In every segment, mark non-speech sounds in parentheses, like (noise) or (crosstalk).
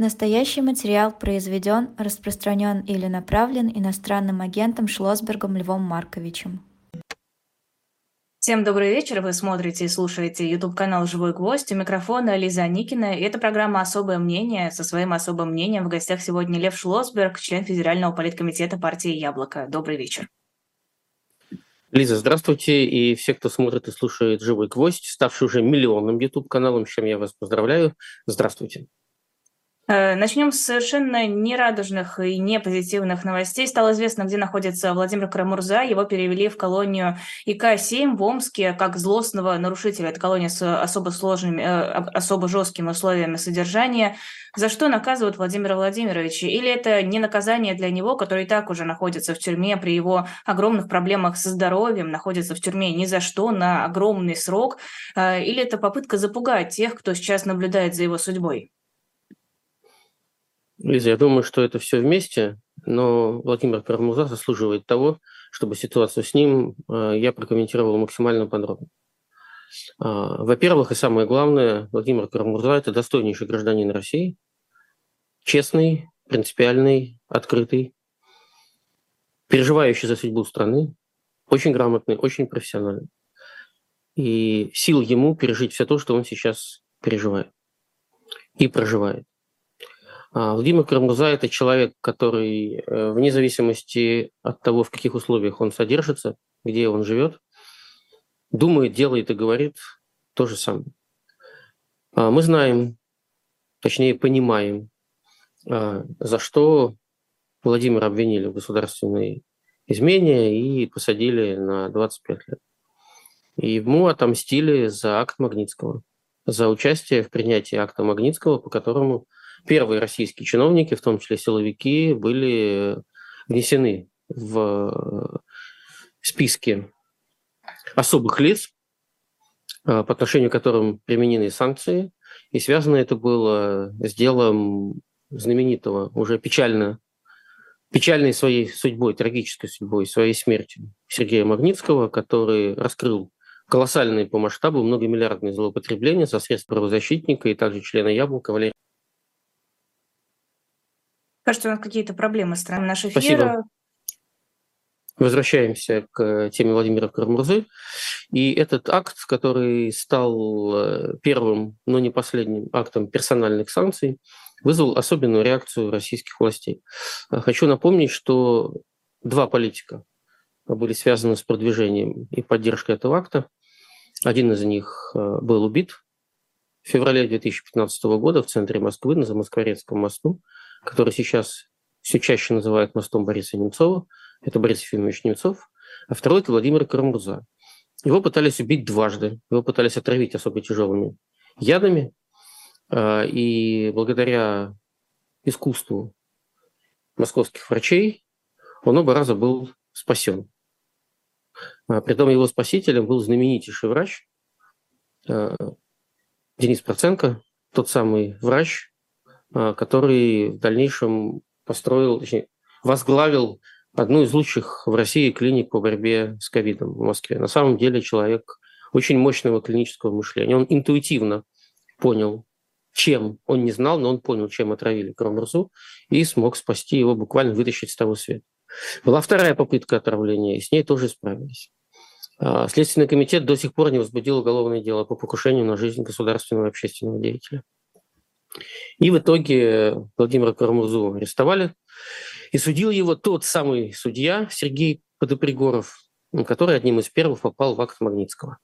Настоящий материал произведен, распространен или направлен иностранным агентом Шлосбергом Львом Марковичем. Всем добрый вечер. Вы смотрите и слушаете YouTube-канал «Живой гвоздь». У микрофона Лиза Никина. И это программа «Особое мнение». Со своим особым мнением в гостях сегодня Лев Шлосберг, член Федерального политкомитета партии «Яблоко». Добрый вечер. Лиза, здравствуйте. И все, кто смотрит и слушает «Живой гвоздь», ставший уже миллионным YouTube-каналом, с чем я вас поздравляю. Здравствуйте. Э, Начнем с совершенно нерадужных и не позитивных новостей. Стало известно, где находится Владимир Карамурза. Его перевели в колонию ИК-7 в Омске как злостного нарушителя. Это колония с особо сложными, э, особо жесткими условиями содержания. За что наказывают Владимира Владимировича? Или это не наказание для него, который и так уже находится в тюрьме при его огромных проблемах со здоровьем, находится в тюрьме ни за что, на огромный срок? Э, или это попытка запугать тех, кто сейчас наблюдает за его судьбой? Лиза, я думаю, что это все вместе, но Владимир Карамурза заслуживает того, чтобы ситуацию с ним э, я прокомментировал максимально подробно. А, во-первых, и самое главное, Владимир Карамурза – это достойнейший гражданин России, честный, принципиальный, открытый, переживающий за судьбу страны, очень грамотный, очень профессиональный. И сил ему пережить все то, что он сейчас переживает и проживает. А, Владимир Карамурза – это человек, который э, вне зависимости от того, в каких условиях он содержится, где он живет, думает, делает и говорит то же самое. А, мы знаем, точнее понимаем, а, за что Владимира обвинили в государственной измене и посадили на 25 лет. И ему отомстили за акт Магнитского, за участие в принятии акта Магнитского, по которому первые российские чиновники, в том числе силовики, были внесены в списки особых лиц, а, по отношению к которым применены санкции. И связано это было с делом знаменитого, уже печально, печальной своей судьбой, трагической судьбой, своей смертью Сергея Магнитского, который раскрыл колоссальные по масштабу многомиллиардные злоупотребления со средств правозащитника и также члена Яблока Валерия Кажется, у нас какие-то проблемы с страной наш эфир. Спасибо. Возвращаемся к теме Владимира Карамурзы. И этот акт, который стал э, первым, но не последним актом персональных санкций, вызвал особенную реакцию российских властей. Хочу напомнить, что два политика были связаны с продвижением и поддержкой этого акта. Один из них э, был убит в феврале 2015 года в центре Москвы на Замоскворецком мосту который сейчас все чаще называют мостом Бориса Немцова. Это Борис Ефимович Немцов. А второй – это Владимир Карамурза. Его пытались убить дважды. Его пытались отравить особо тяжелыми ядами. А, и благодаря искусству московских врачей он оба раза был спасен. А, притом его спасителем был знаменитейший врач а, Денис Проценко, тот самый врач, который в дальнейшем построил, точнее, возглавил одну из лучших в России клиник по борьбе с ковидом в Москве. На самом деле человек очень мощного клинического мышления. Он интуитивно понял, чем он не знал, но он понял, чем отравили Кромерзу, и смог спасти его, буквально вытащить с того света. Была вторая попытка отравления, и с ней тоже справились. А, Следственный комитет до сих пор не возбудил уголовное дело по покушению на жизнь государственного общественного деятеля. И в итоге Владимира Карамурзу арестовали. И судил его тот самый судья Сергей Подопригоров, который одним из первых попал в акт Магнитского.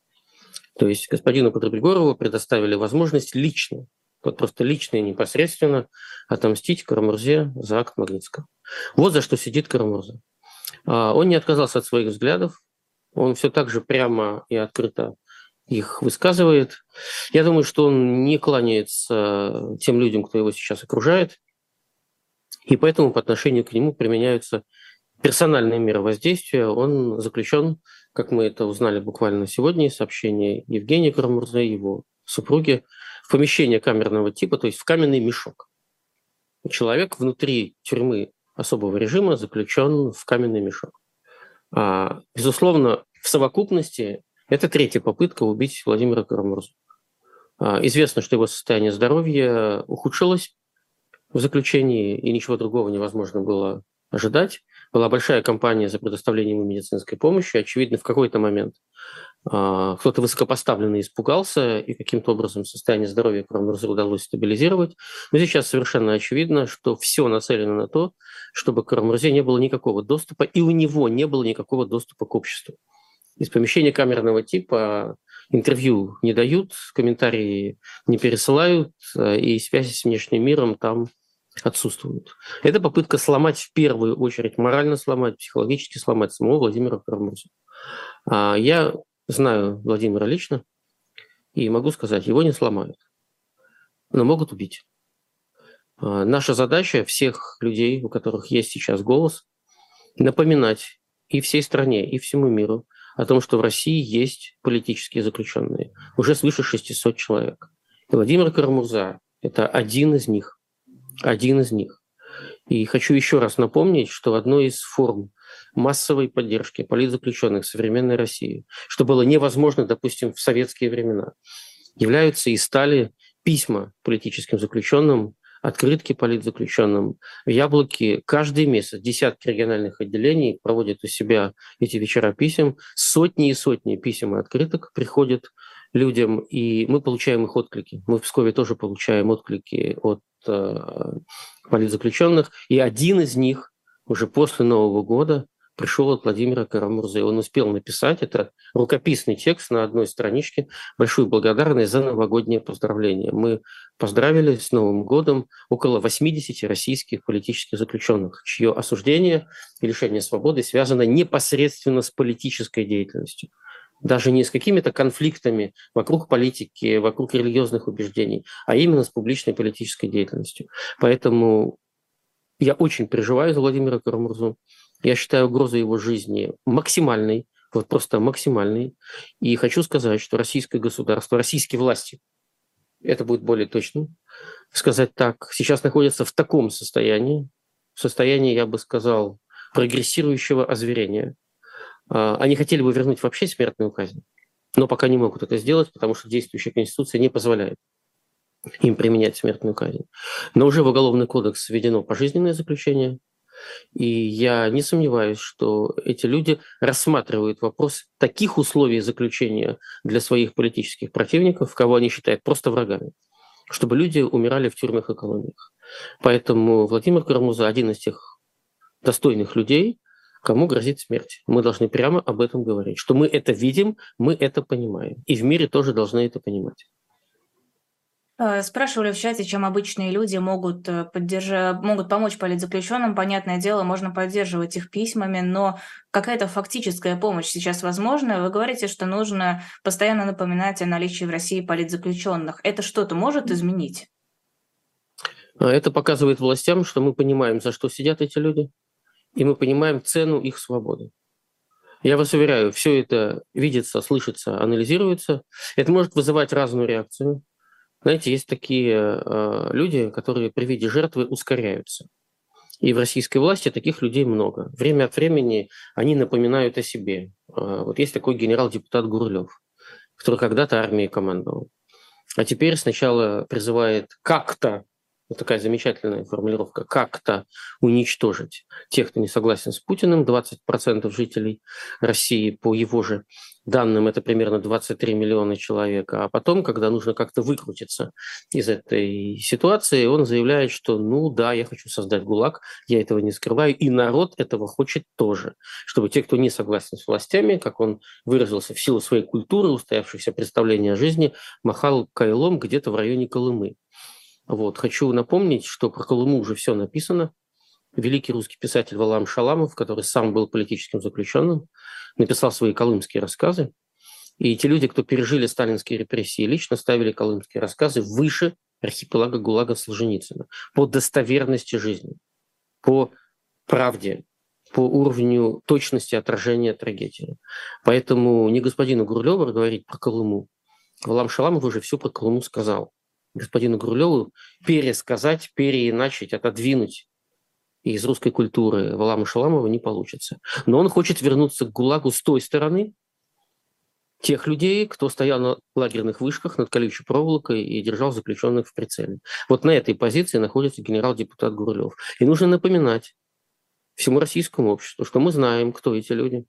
То есть господину Подопригорову предоставили возможность лично, вот просто лично и непосредственно отомстить Карамурзе за акт Магнитского. Вот за что сидит Карамурза. А, он не отказался от своих взглядов, он все так же прямо и открыто их высказывает. Я думаю, что он не кланяется тем людям, кто его сейчас окружает, и поэтому по отношению к нему применяются персональные меры воздействия. Он заключен, как мы это узнали буквально сегодня из сообщения Евгения Карамурзе, его супруги, в помещение камерного типа, то есть в каменный мешок. Человек внутри тюрьмы особого режима заключен в каменный мешок. А, безусловно, в совокупности это третья попытка убить Владимира Карамурзу. А, известно, что его состояние здоровья ухудшилось. в заключении, и ничего другого невозможно было ожидать. Была большая кампания за предоставлением медицинской помощи. Очевидно, в какой-то момент а, кто-то высокопоставленный испугался, и каким-то образом состояние здоровья Крамнурза удалось стабилизировать. Но сейчас совершенно очевидно, что все нацелено на то, чтобы Крамнурзе не было никакого доступа, и у него не было никакого доступа к обществу. Из помещения камерного типа интервью не дают, комментарии не пересылают, а, и связи с внешним миром там отсутствуют. Это попытка сломать в первую очередь, морально сломать, психологически сломать самого Владимира Карамурза. А, я знаю Владимира лично и могу сказать, его не сломают, но могут убить. А, наша задача всех людей, у которых есть сейчас голос, напоминать и всей стране, и всему миру о том, что в России есть политические заключенные. Уже свыше 600 человек. И Владимир Карамурза – это один из них. Один из них. И хочу еще раз напомнить, что одной из форм массовой поддержки политзаключенных современной России, что было невозможно, допустим, в советские времена, являются и стали письма политическим заключенным, открытки политзаключенным. В Яблоке каждый месяц десятки региональных отделений проводят у себя эти вечера писем. Сотни и сотни писем и открыток приходят людям, и мы получаем их отклики. Мы в Пскове тоже получаем отклики от э, политзаключенных, и один из них уже после Нового года пришел от Владимира Карамурзы. Он успел написать, это рукописный текст на одной страничке, большую благодарность за новогоднее поздравление. Мы поздравили с Новым годом около 80 российских политических заключенных, чье осуждение и лишение свободы связано непосредственно с политической деятельностью даже не с какими-то конфликтами вокруг политики, вокруг религиозных убеждений, а именно с публичной политической деятельностью. Поэтому я очень переживаю за Владимира Карамурзу. Я считаю угрозу его жизни максимальной, вот просто максимальной. И хочу сказать, что российское государство, российские власти, это будет более точно сказать так, сейчас находятся в таком состоянии, в состоянии, я бы сказал, прогрессирующего озверения. А, они хотели бы вернуть вообще смертную казнь, но пока не могут это сделать, потому что действующая конституция не позволяет им применять смертную казнь. Но уже в Уголовный кодекс введено пожизненное заключение, и я не сомневаюсь, что эти люди рассматривают вопрос таких условий заключения для своих политических противников, кого они считают просто врагами, чтобы люди умирали в тюрьмах и колониях. Поэтому Владимир Карамуза один из тех достойных людей, кому грозит смерть. Мы должны прямо об этом говорить, что мы это видим, мы это понимаем. И в мире тоже должны это понимать. Э, спрашивали в чате, чем обычные люди могут, э, поддержать, могут помочь политзаключенным. Понятное дело, можно поддерживать их письмами, но какая-то фактическая помощь сейчас возможна. Вы говорите, что нужно постоянно напоминать о наличии в России политзаключенных. Это что-то может изменить? А это показывает властям, что мы понимаем, за что сидят эти люди, и мы понимаем цену их свободы. Я вас уверяю, все это видится, слышится, анализируется. Это может вызывать разную реакцию. Знаете, есть такие э, люди, которые при виде жертвы ускоряются. И в российской власти таких людей много. Время от времени они напоминают о себе. Э, вот есть такой генерал-депутат Гурлев, который когда-то армией командовал. А теперь сначала призывает как-то вот такая замечательная формулировка, как-то уничтожить тех, кто не согласен с Путиным, 20% жителей России, по его же данным, это примерно 23 миллиона человек. А потом, когда нужно как-то выкрутиться из этой ситуации, он заявляет, что ну да, я хочу создать ГУЛАГ, я этого не скрываю, и народ этого хочет тоже, чтобы те, кто не согласен с властями, как он выразился в силу своей культуры, устоявшихся представления о жизни, махал кайлом где-то в районе Колымы. Вот. Хочу напомнить, что про Колыму уже все написано. Великий русский писатель Валам Шаламов, который сам был политическим заключенным, написал свои колымские рассказы. И те люди, кто пережили сталинские репрессии, лично ставили колымские рассказы выше архипелага ГУЛАГа Солженицына по достоверности жизни, по правде, по уровню точности отражения трагедии. Поэтому не господину Гурлеву говорить про Колыму. Валам Шаламов уже все про Колыму сказал господину Гурлеву пересказать, переиначить, отодвинуть из русской культуры Валама Шаламова не получится. Но он хочет вернуться к ГУЛАГу с той стороны, тех людей, кто стоял на лагерных вышках над колючей проволокой и держал заключенных в прицеле. Вот на этой позиции находится генерал-депутат Гурлев. И нужно напоминать всему российскому обществу, что мы знаем, кто эти люди.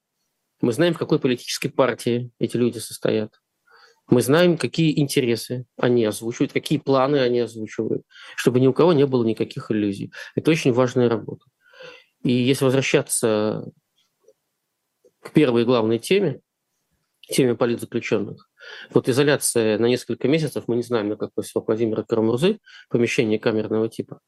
Мы знаем, в какой политической партии эти люди состоят. Мы знаем, какие интересы они озвучивают, какие планы они озвучивают, чтобы ни у кого не было никаких иллюзий. Это очень важная работа. И если возвращаться к первой главной теме, теме политзаключенных, вот изоляция на несколько месяцев, мы не знаем, на какой срок Владимира Карамурзы, помещение камерного типа,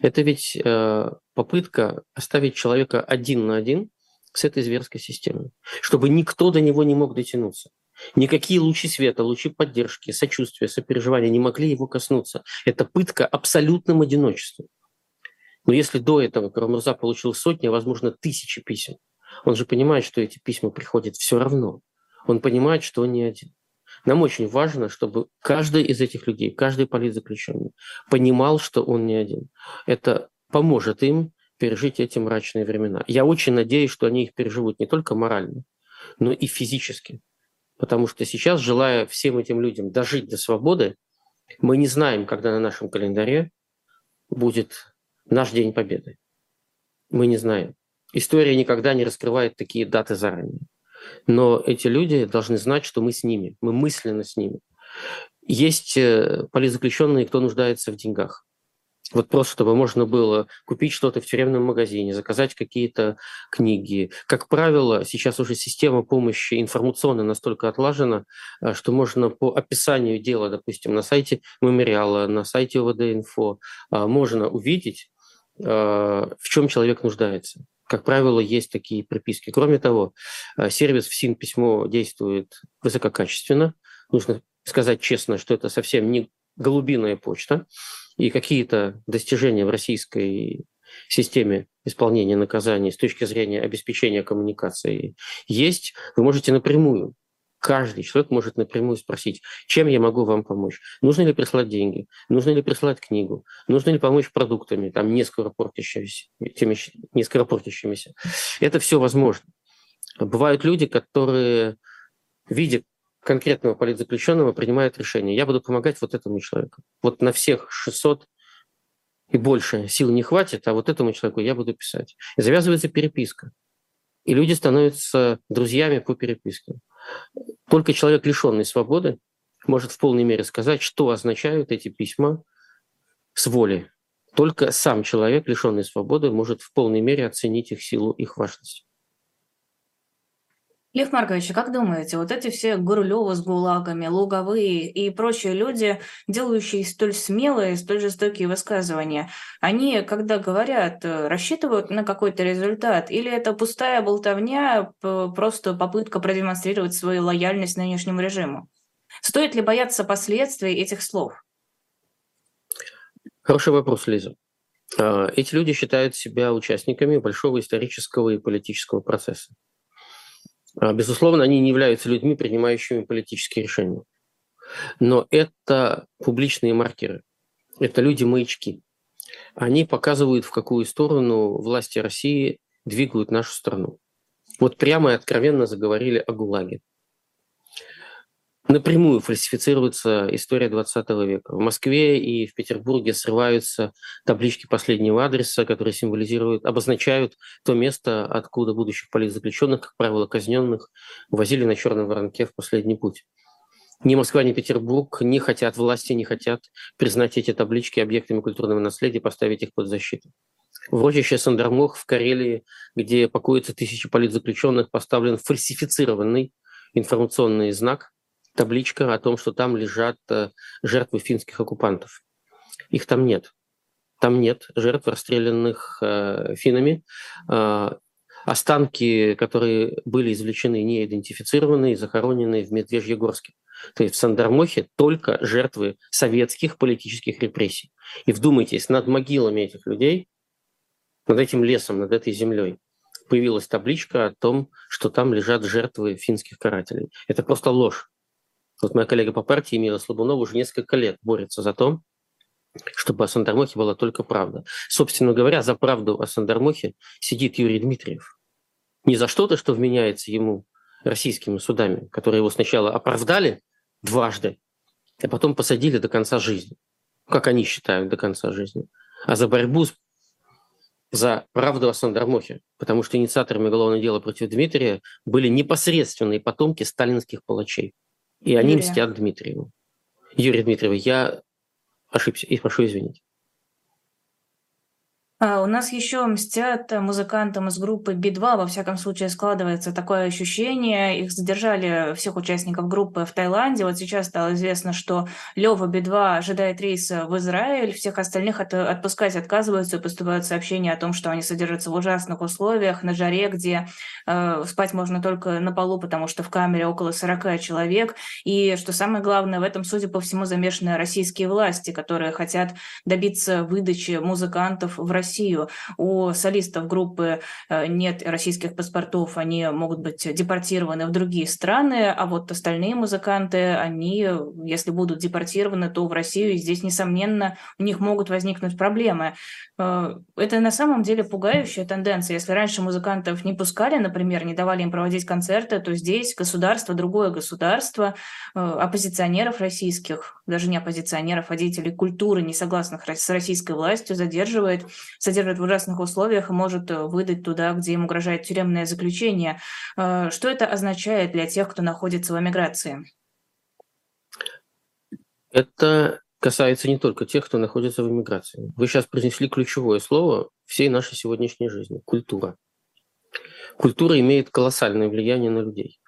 это ведь э, попытка оставить человека один на один с этой зверской системой, чтобы никто до него не мог дотянуться. Никакие лучи света, лучи поддержки, сочувствия, сопереживания не могли его коснуться. Это пытка абсолютным одиночеством. Но если до этого Карамурза получил сотни, а возможно тысячи писем, он же понимает, что эти письма приходят все равно. Он понимает, что он не один. Нам очень важно, чтобы каждый из этих людей, каждый политзаключенный понимал, что он не один. Это поможет им пережить эти мрачные времена. Я очень надеюсь, что они их переживут не только морально, но и физически. Потому что сейчас, желая всем этим людям дожить до свободы, мы не знаем, когда на нашем календаре будет наш День Победы. Мы не знаем. История никогда не раскрывает такие даты заранее. Но эти люди должны знать, что мы с ними, мы мысленно с ними. Есть э, политзаключенные, кто нуждается в деньгах. Вот просто, чтобы можно было купить что-то в тюремном магазине, заказать какие-то книги. Как правило, сейчас уже система помощи информационная настолько отлажена, э, что можно по описанию дела, допустим, на сайте мемориала, на сайте ОВД-инфо, э, можно увидеть, в чем человек нуждается. Как правило, есть такие приписки. Кроме того, э, сервис в СИН письмо действует высококачественно. Нужно сказать честно, что это совсем не голубиная почта, и какие-то достижения в российской системе исполнения наказаний с точки зрения обеспечения коммуникации есть, вы можете напрямую Каждый человек может напрямую спросить, чем я могу вам помочь. Нужно ли прислать деньги? Нужно ли прислать книгу? Нужно ли помочь продуктами, там, не скоропортящимися? Теми, не скоропортящимися? Это все возможно. Бывают люди, которые, видя конкретного политзаключенного, принимают решение. Я буду помогать вот этому человеку. Вот на всех 600 и больше сил не хватит, а вот этому человеку я буду писать. И завязывается переписка. И люди становятся друзьями по переписке. Только человек, лишенный свободы, может в полной мере сказать, что означают эти письма с воли. Только сам человек, лишенный свободы, может в полной мере оценить их силу, их важность. Лев Маркович, а как думаете, вот эти все Гурлёвы с ГУЛАГами, Луговые и прочие люди, делающие столь смелые, столь жестокие высказывания, они, когда говорят, э, рассчитывают на какой-то результат, или это пустая болтовня, просто попытка продемонстрировать свою лояльность нынешнему режиму? Стоит ли бояться последствий этих слов? Хороший вопрос, Лиза. А, эти люди считают себя участниками большого исторического и политического процесса. А, безусловно, они не являются людьми, принимающими политические решения. Но это публичные маркеры, это люди-маячки. Они показывают, в какую сторону власти России двигают нашу страну. Вот прямо и откровенно заговорили о ГУЛАГе напрямую фальсифицируется история 20 века. В Москве и в Петербурге срываются таблички последнего адреса, которые символизируют, обозначают то место, откуда будущих политзаключенных, как правило, казненных, возили на черном воронке в последний путь. Ни Москва, ни Петербург не хотят, власти не хотят признать эти таблички объектами культурного наследия, поставить их под защиту. В урочище Сандармох в Карелии, где покоятся тысячи политзаключенных, поставлен фальсифицированный информационный знак, табличка о том, что там лежат э, жертвы финских оккупантов. Их там нет. Там нет жертв, расстрелянных э, финами. Э, останки, которые были извлечены, не идентифицированы и захоронены в Медвежьегорске. То есть в Сандармохе только жертвы советских политических репрессий. И вдумайтесь, над могилами этих людей, над этим лесом, над этой землей, появилась табличка о том, что там лежат жертвы финских карателей. Это просто ложь. Вот моя коллега по партии Мила Слабунова уже несколько лет борется за то, чтобы о Сандармохе была только правда. Собственно говоря, за правду о Сандармохе сидит Юрий Дмитриев. Не за что-то, что вменяется ему российскими судами, которые его сначала оправдали дважды, а потом посадили до конца жизни. Как они считают, до конца жизни. А за борьбу с за правду о Сандармохе, потому что инициаторами уголовного дела против Дмитрия были непосредственные потомки сталинских палачей. И они Юрия. мстят Дмитриеву. Юрий Дмитриев, я ошибся и прошу извинить. А, у нас еще мстят музыкантам из группы Би-2, во всяком случае складывается такое ощущение. Их задержали, всех участников группы, в Таиланде. Вот сейчас стало известно, что Лева Би-2 ожидает рейса в Израиль, всех остальных от, отпускать отказываются, поступают сообщения о том, что они содержатся в ужасных условиях, на жаре, где э, спать можно только на полу, потому что в камере около 40 человек. И что самое главное, в этом, судя по всему, замешаны российские власти, которые хотят добиться выдачи музыкантов в Россию Россию. У солистов группы э, нет российских паспортов, они могут быть депортированы в другие страны, а вот остальные музыканты, они, если будут депортированы, то в Россию, и здесь, несомненно, у них могут возникнуть проблемы. Э, это на самом деле пугающая тенденция. Если раньше музыкантов не пускали, например, не давали им проводить концерты, то здесь государство, другое государство, э, оппозиционеров российских, даже не оппозиционеров, а деятелей культуры, не согласных с российской властью, задерживает, содержит в ужасных условиях и может э, выдать туда, где им угрожает тюремное заключение. Что это означает для тех, кто находится в эмиграции? Это касается не только тех, кто находится в эмиграции. Вы сейчас произнесли ключевое слово всей нашей сегодняшней жизни – культура. Культура имеет колоссальное влияние на людей,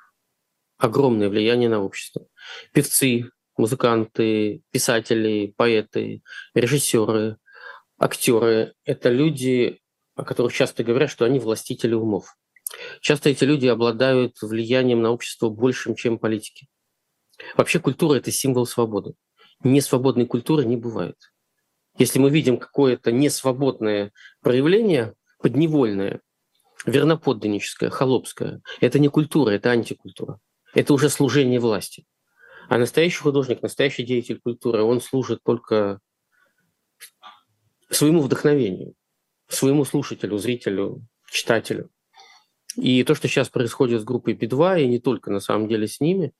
огромное влияние на общество. Певцы, музыканты, писатели, поэты, режиссеры, актеры – это люди, о которых часто говорят, что они властители умов. Часто эти люди обладают влиянием на общество большим, чем политики. Вообще культура – это символ свободы несвободной культуры не бывает. Если мы видим какое-то несвободное проявление, подневольное, верноподданническое, холопское, это не культура, это антикультура. Это уже служение власти. А настоящий художник, настоящий деятель культуры, он служит только своему вдохновению, своему слушателю, зрителю, читателю. И то, что сейчас происходит с группой B2, и не только на самом деле с ними,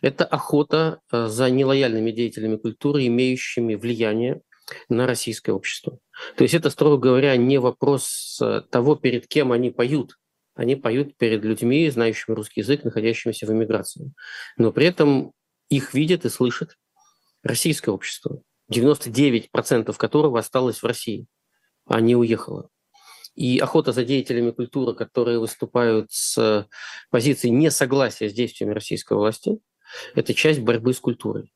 это охота э, за нелояльными деятелями культуры, имеющими влияние на российское общество. То есть это, строго говоря, не вопрос э, того, перед кем они поют. Они поют перед людьми, знающими русский язык, находящимися в эмиграции. Но при этом их видит и слышит российское общество, 99% которого осталось в России, а не уехало. И охота за деятелями культуры, которые выступают с позиции несогласия с действиями российской власти, это часть борьбы с культурой.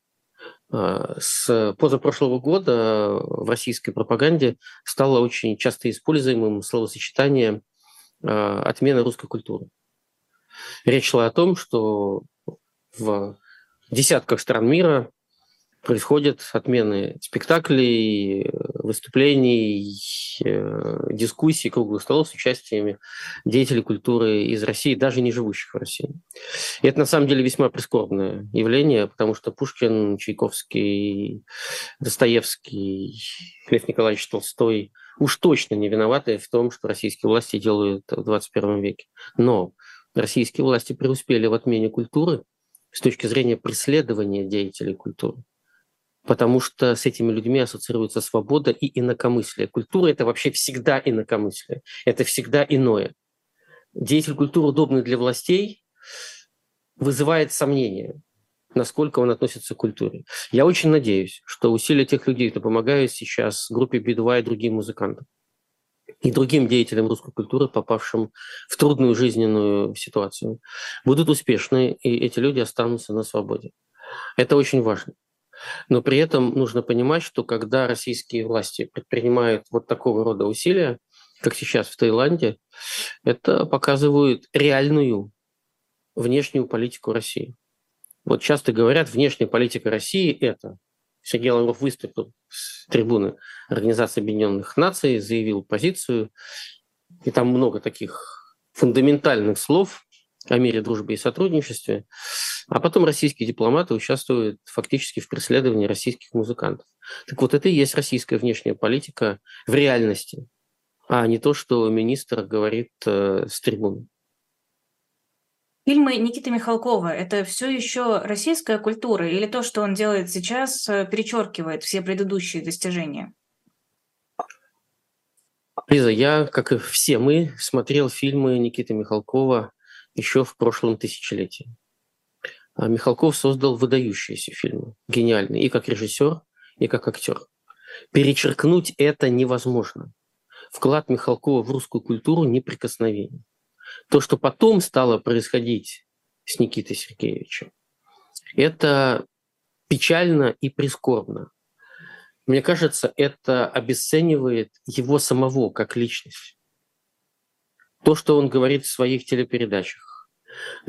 А, с позапрошлого года в российской пропаганде стало очень часто используемым словосочетание а, «отмена русской культуры». Речь шла о том, что в десятках стран мира происходят отмены спектаклей, выступлений, э, дискуссий, круглых столов с участиями деятелей культуры из России, даже не живущих в России. И это на самом деле весьма прискорбное явление, потому что Пушкин, Чайковский, Достоевский, Лев Николаевич Толстой уж точно не виноваты в том, что российские власти делают в 21 веке. Но российские власти преуспели в отмене культуры с точки зрения преследования деятелей культуры потому что с этими людьми ассоциируется свобода и инакомыслие. Культура – это вообще всегда инакомыслие, это всегда иное. Деятель культуры, удобный для властей, вызывает сомнения, насколько он относится к культуре. Я очень надеюсь, что усилия тех людей, кто помогает сейчас группе Би-2 и другим музыкантам, и другим деятелям русской культуры, попавшим в трудную жизненную ситуацию, будут успешны, и эти люди останутся на свободе. Это очень важно. Но при этом нужно понимать, что когда российские власти предпринимают вот такого рода усилия, как сейчас в Таиланде, это показывает реальную внешнюю политику России. Вот часто говорят, внешняя политика России – это. Сергей Лавров выступил с трибуны Организации Объединенных Наций, заявил позицию, и там много таких фундаментальных слов о мире, дружбе и сотрудничестве. А потом российские дипломаты участвуют фактически в преследовании российских музыкантов. Так вот, это и есть российская внешняя политика в реальности, а не то, что министр говорит э, с трибуны. Фильмы Никиты Михалкова – это все еще российская культура или то, что он делает сейчас, э, перечеркивает все предыдущие достижения? Лиза, я, как и все мы, смотрел фильмы Никиты Михалкова еще в прошлом тысячелетии. А Михалков создал выдающиеся фильмы, гениальные, и как режиссер, и как актер. Перечеркнуть это невозможно. Вклад Михалкова в русскую культуру неприкосновенен. То, что потом стало происходить с Никитой Сергеевичем, это печально и прискорбно. Мне кажется, это обесценивает его самого как личность. То, что он говорит в своих телепередачах,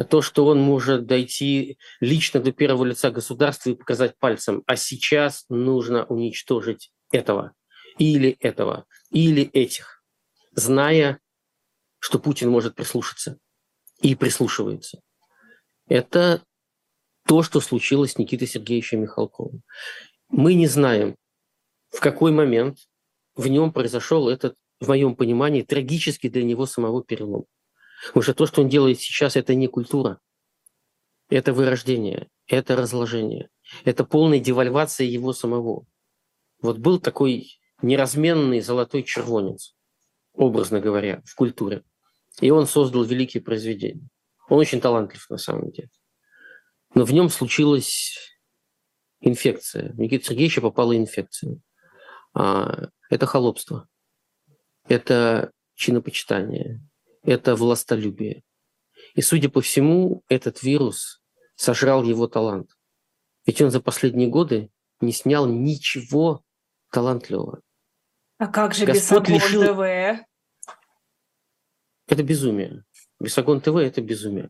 то, что он может дойти лично до первого лица государства и показать пальцем, а сейчас нужно уничтожить этого, или этого, или этих, зная, что Путин может прислушаться и прислушивается. Это то, что случилось с Никитой Сергеевичем Михалковым. Мы не знаем, в какой момент в нем произошел этот, в моем понимании, трагический для него самого перелом. Потому что то, что он делает сейчас, это не культура, это вырождение, это разложение, это полная девальвация его самого. Вот был такой неразменный золотой червонец, образно говоря, в культуре. И он создал великие произведения. Он очень талантлив на самом деле. Но в нем случилась инфекция. Никита Сергеевича попала инфекция. А, это холопство, это чинопочитание, это властолюбие. И, судя по всему, этот вирус сожрал его талант. Ведь он за последние годы не снял ничего талантливого. А как же Господь лишил... ТВ? Это безумие. Бесогон ТВ – это безумие.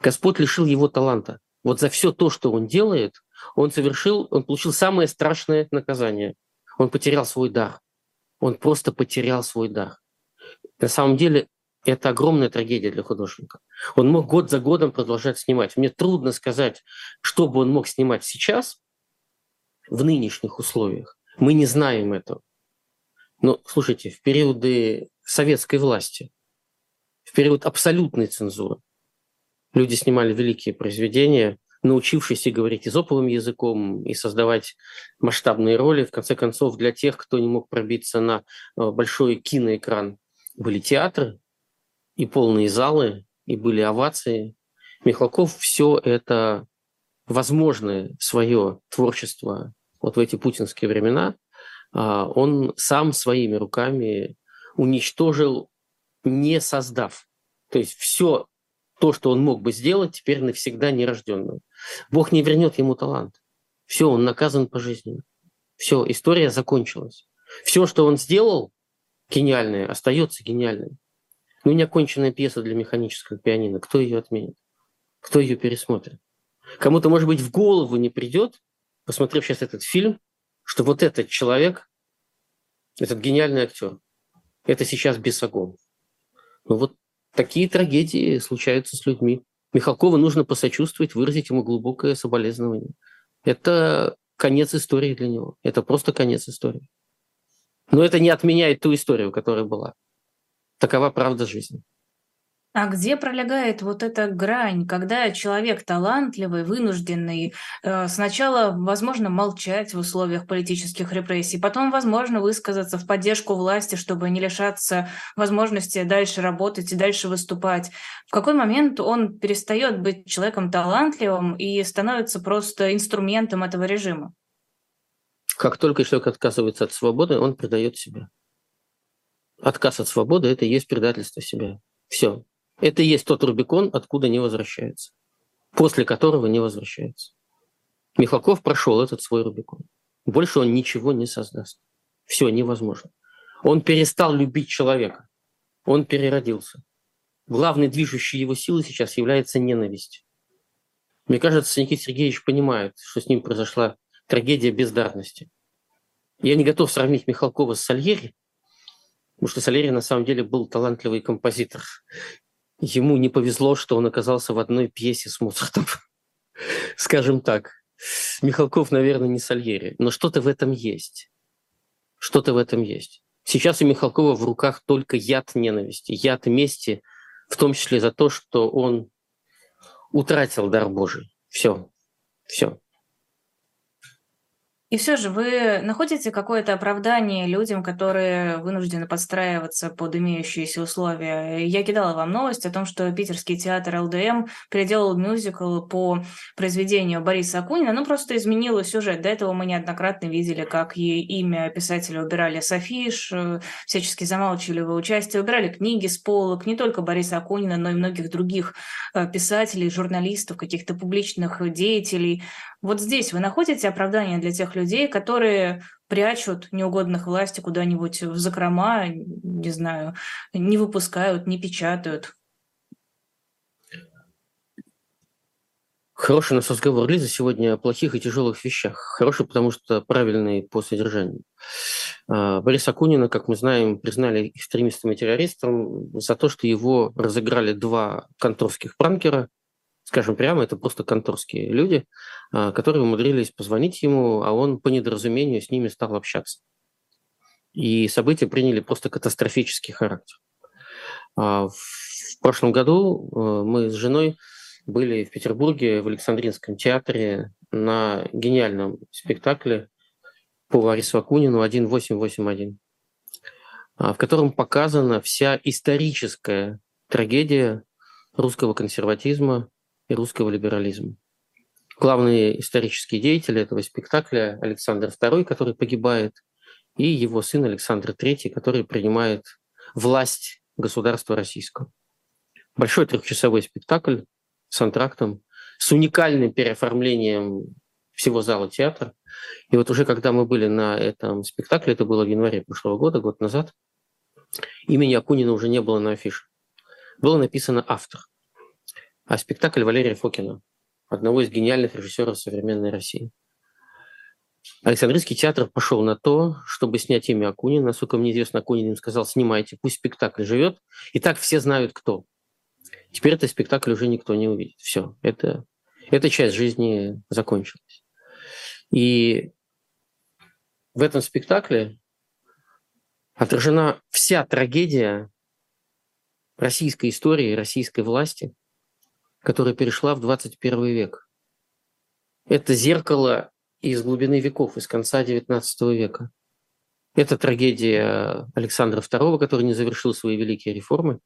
Господь лишил его таланта. Вот за все то, что он делает, он совершил, он получил самое страшное наказание. Он потерял свой дар. Он просто потерял свой дар. На самом деле это огромная трагедия для художника. Он мог год за годом продолжать снимать. Мне трудно сказать, что бы он мог снимать сейчас, в нынешних условиях. Мы не знаем этого. Но, слушайте, в периоды советской власти, в период абсолютной цензуры, люди снимали великие произведения, научившись и говорить изоповым языком, и создавать масштабные роли. В конце концов, для тех, кто не мог пробиться на э, большой киноэкран, были театры и полные залы, и были овации. Михалков все это возможное свое творчество вот в эти путинские времена, а, он сам своими руками уничтожил, не создав. То есть все то, что он мог бы сделать, теперь навсегда нерожденным. Бог не вернет ему талант. Все, он наказан пожизненно. Все, история закончилась. Все, что он сделал, гениальное, остается гениальным. Ну, неоконченная пьеса для механического пианино. Кто ее отменит? Кто ее пересмотрит? Кому-то, может быть, в голову не придет, посмотрев сейчас этот фильм, что вот этот человек, этот гениальный актер, это сейчас Бесогон. Ну вот такие трагедии случаются с людьми. Михалкову нужно посочувствовать, выразить ему глубокое соболезнование. Это конец истории для него. Это просто конец истории. Но это не отменяет ту историю, которая была. Такова правда жизни. А где пролегает вот эта грань, когда человек талантливый, вынужденный э, сначала, возможно, молчать в условиях политических репрессий, потом, возможно, высказаться в поддержку власти, чтобы не лишаться возможности дальше работать и дальше выступать. В какой момент он перестает быть человеком талантливым и становится просто инструментом этого режима? Как только человек отказывается от свободы, он предает себя. Отказ от свободы – это и есть предательство себя. Все. Это и есть тот Рубикон, откуда не возвращается, после которого не возвращается. Михалков прошел этот свой Рубикон. Больше он ничего не создаст. Все невозможно. Он перестал любить человека. Он переродился. Главной движущей его силой сейчас является ненависть. Мне кажется, Никита Сергеевич понимает, что с ним произошла трагедия бездарности. Я не готов сравнить Михалкова с Сальери, потому что Сальери на самом деле был талантливый композитор ему не повезло, что он оказался в одной пьесе с Моцартом. (laughs) Скажем так. Михалков, наверное, не Сальери, но что-то в этом есть. Что-то в этом есть. Сейчас у Михалкова в руках только яд ненависти, яд мести, в том числе за то, что он утратил дар Божий. Все, все. И все же вы находите какое-то оправдание людям, которые вынуждены подстраиваться под имеющиеся условия? Я кидала вам новость о том, что питерский театр ЛДМ переделал мюзикл по произведению Бориса Акунина, ну просто изменил сюжет. До этого мы неоднократно видели, как ей имя писателя убирали с афиш, э, всячески замалчивали его участие, убирали книги с полок, не только Бориса Акунина, но и многих других э, писателей, журналистов, каких-то публичных деятелей. Вот здесь вы находите оправдание для тех людей, которые прячут неугодных власти куда-нибудь в закрома, не знаю, не выпускают, не печатают? Хороший у нас разговор, Лиза, сегодня о плохих и тяжелых вещах. Хороший, потому что правильный по содержанию. А, Бориса Акунина, как мы знаем, признали экстремистом и террористом за то, что его разыграли два конторских пранкера – скажем прямо, это просто конторские люди, а, которые умудрились позвонить ему, а он по недоразумению с ними стал общаться. И события приняли просто катастрофический характер. А, в прошлом году а, мы с женой были в Петербурге в Александринском театре на гениальном спектакле по Ларису Акунину 1881, в котором показана вся историческая трагедия русского консерватизма и русского либерализма. Главные исторические деятели этого спектакля Александр II, который погибает, и его сын Александр III, который принимает власть государства российского. Большой трехчасовой спектакль с антрактом, с уникальным переоформлением всего зала театра. И вот уже когда мы были на этом спектакле, это было в январе прошлого года, год назад, имени Акунина уже не было на афише. Было написано «автор» а спектакль Валерия Фокина, одного из гениальных режиссеров современной России. Александрийский театр пошел на то, чтобы снять имя Акунина. Насколько мне известно, Акунин им сказал, снимайте, пусть спектакль живет. И так все знают, кто. Теперь этот спектакль уже никто не увидит. Все, это, эта часть жизни закончилась. И в этом спектакле отражена вся трагедия российской истории, российской власти – которая перешла в 21 век. Это зеркало из глубины веков, из конца XIX века. Это трагедия Александра II, который не завершил свои великие реформы.